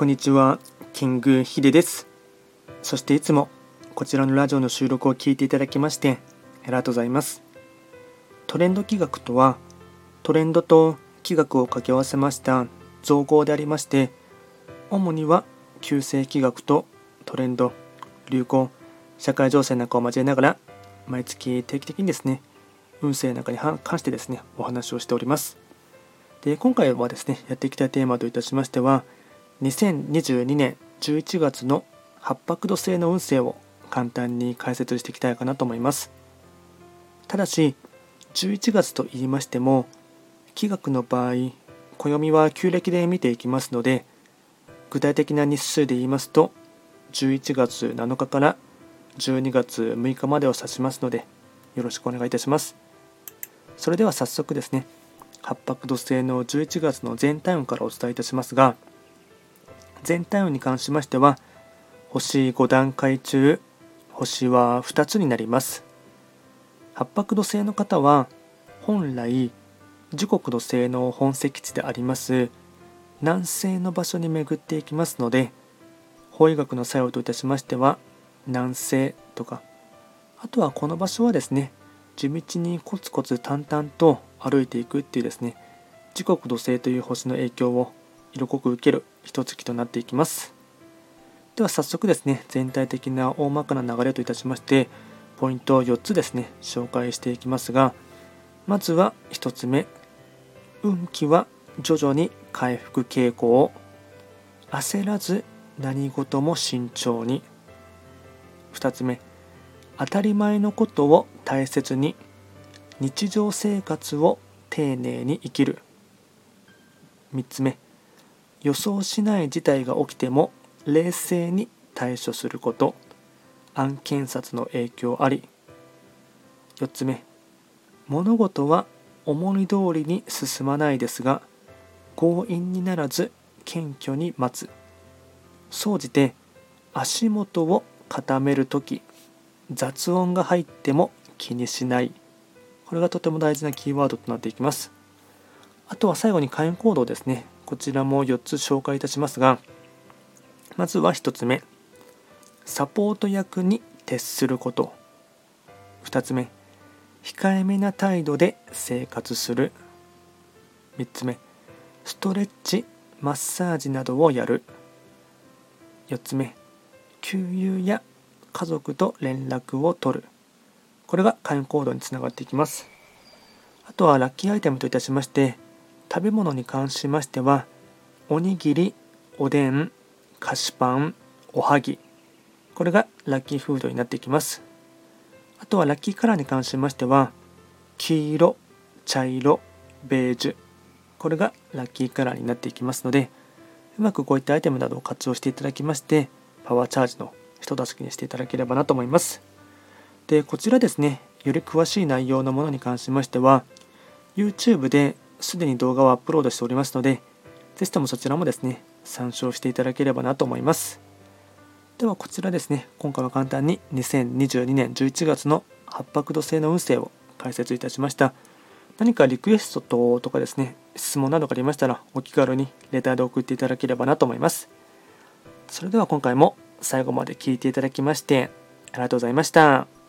こんにちは、キングヒデです。そしていつもこちらのラジオの収録を聞いていただきましてありがとうございます。トレンド企画とはトレンドと企画を掛け合わせました造語でありまして主には旧世企画とトレンド、流行、社会情勢なんかを交えながら毎月定期的にですね運勢なんかに関してですねお話をしております。で今回はですねやっていきたいテーマといたしましては2022年11月の八白土星の運勢を簡単に解説していきたいかなと思います。ただし11月と言いましても気学の場合暦は旧暦で見ていきますので具体的な日数で言いますと11月7日から12月6日までを指しますのでよろしくお願いいたします。それでは早速ですね八白土星の11月の全体運からお伝えいたしますが全体運に関しましては星5段階中星は2つになります。八白土星の方は本来時刻土星の本石地であります南西の場所に巡っていきますので法医学の作用といたしましては南西とかあとはこの場所はですね地道にコツコツ淡々と歩いていくっていうですね時刻土星という星の影響を色濃く受ける一月となっていきます。では早速ですね全体的な大まかな流れといたしましてポイントを4つですね紹介していきますがまずは1つ目運気は徐々に回復傾向焦らず何事も慎重に。2つ目当たり前のことを大切に日常生活を丁寧に生きる。3つ目予想しない事態が起きても冷静に対処すること案件札の影響あり。4つ目物事は思い通りに進まないですが強引にならず謙虚に待つ。総じて足元を固める時雑音が入っても気にしない。これがとても大事なキーワードとなっていきます。あとは最後に会員行動ですね。こちらも4つ紹介いたしますがまずは1つ目。サポート役に徹すること。2つ目。控えめな態度で生活する。3つ目。ストレッチマッサージなどをやる。4つ目。給油や家族と連絡を取る。これが会員行動につながっていきます。あとはラッキーアイテムといたしまして食べ物に関しましてはおにぎりおでん菓子パンおはぎ。これがラッキーフードになっていきます。あとはラッキーカラーに関しましては黄色茶色ベージュ。これがラッキーカラーになっていきますのでうまくこういったアイテムなどを活用していただきましてパワーチャージの人助けにしていただければなと思います。でこちらですねより詳しい内容のものに関しましては YouTube ですでに動画をアップロードしておりますので、ぜひともそちらもですね、参照していただければなと思います。ではこちらですね、今回は簡単に2022年11月の八白土星の運勢を解説いたしました。何かリクエストとかですね、質問などがありましたら、お気軽にレターで送っていただければなと思います。それでは今回も最後まで聴いていただきまして、ありがとうございました。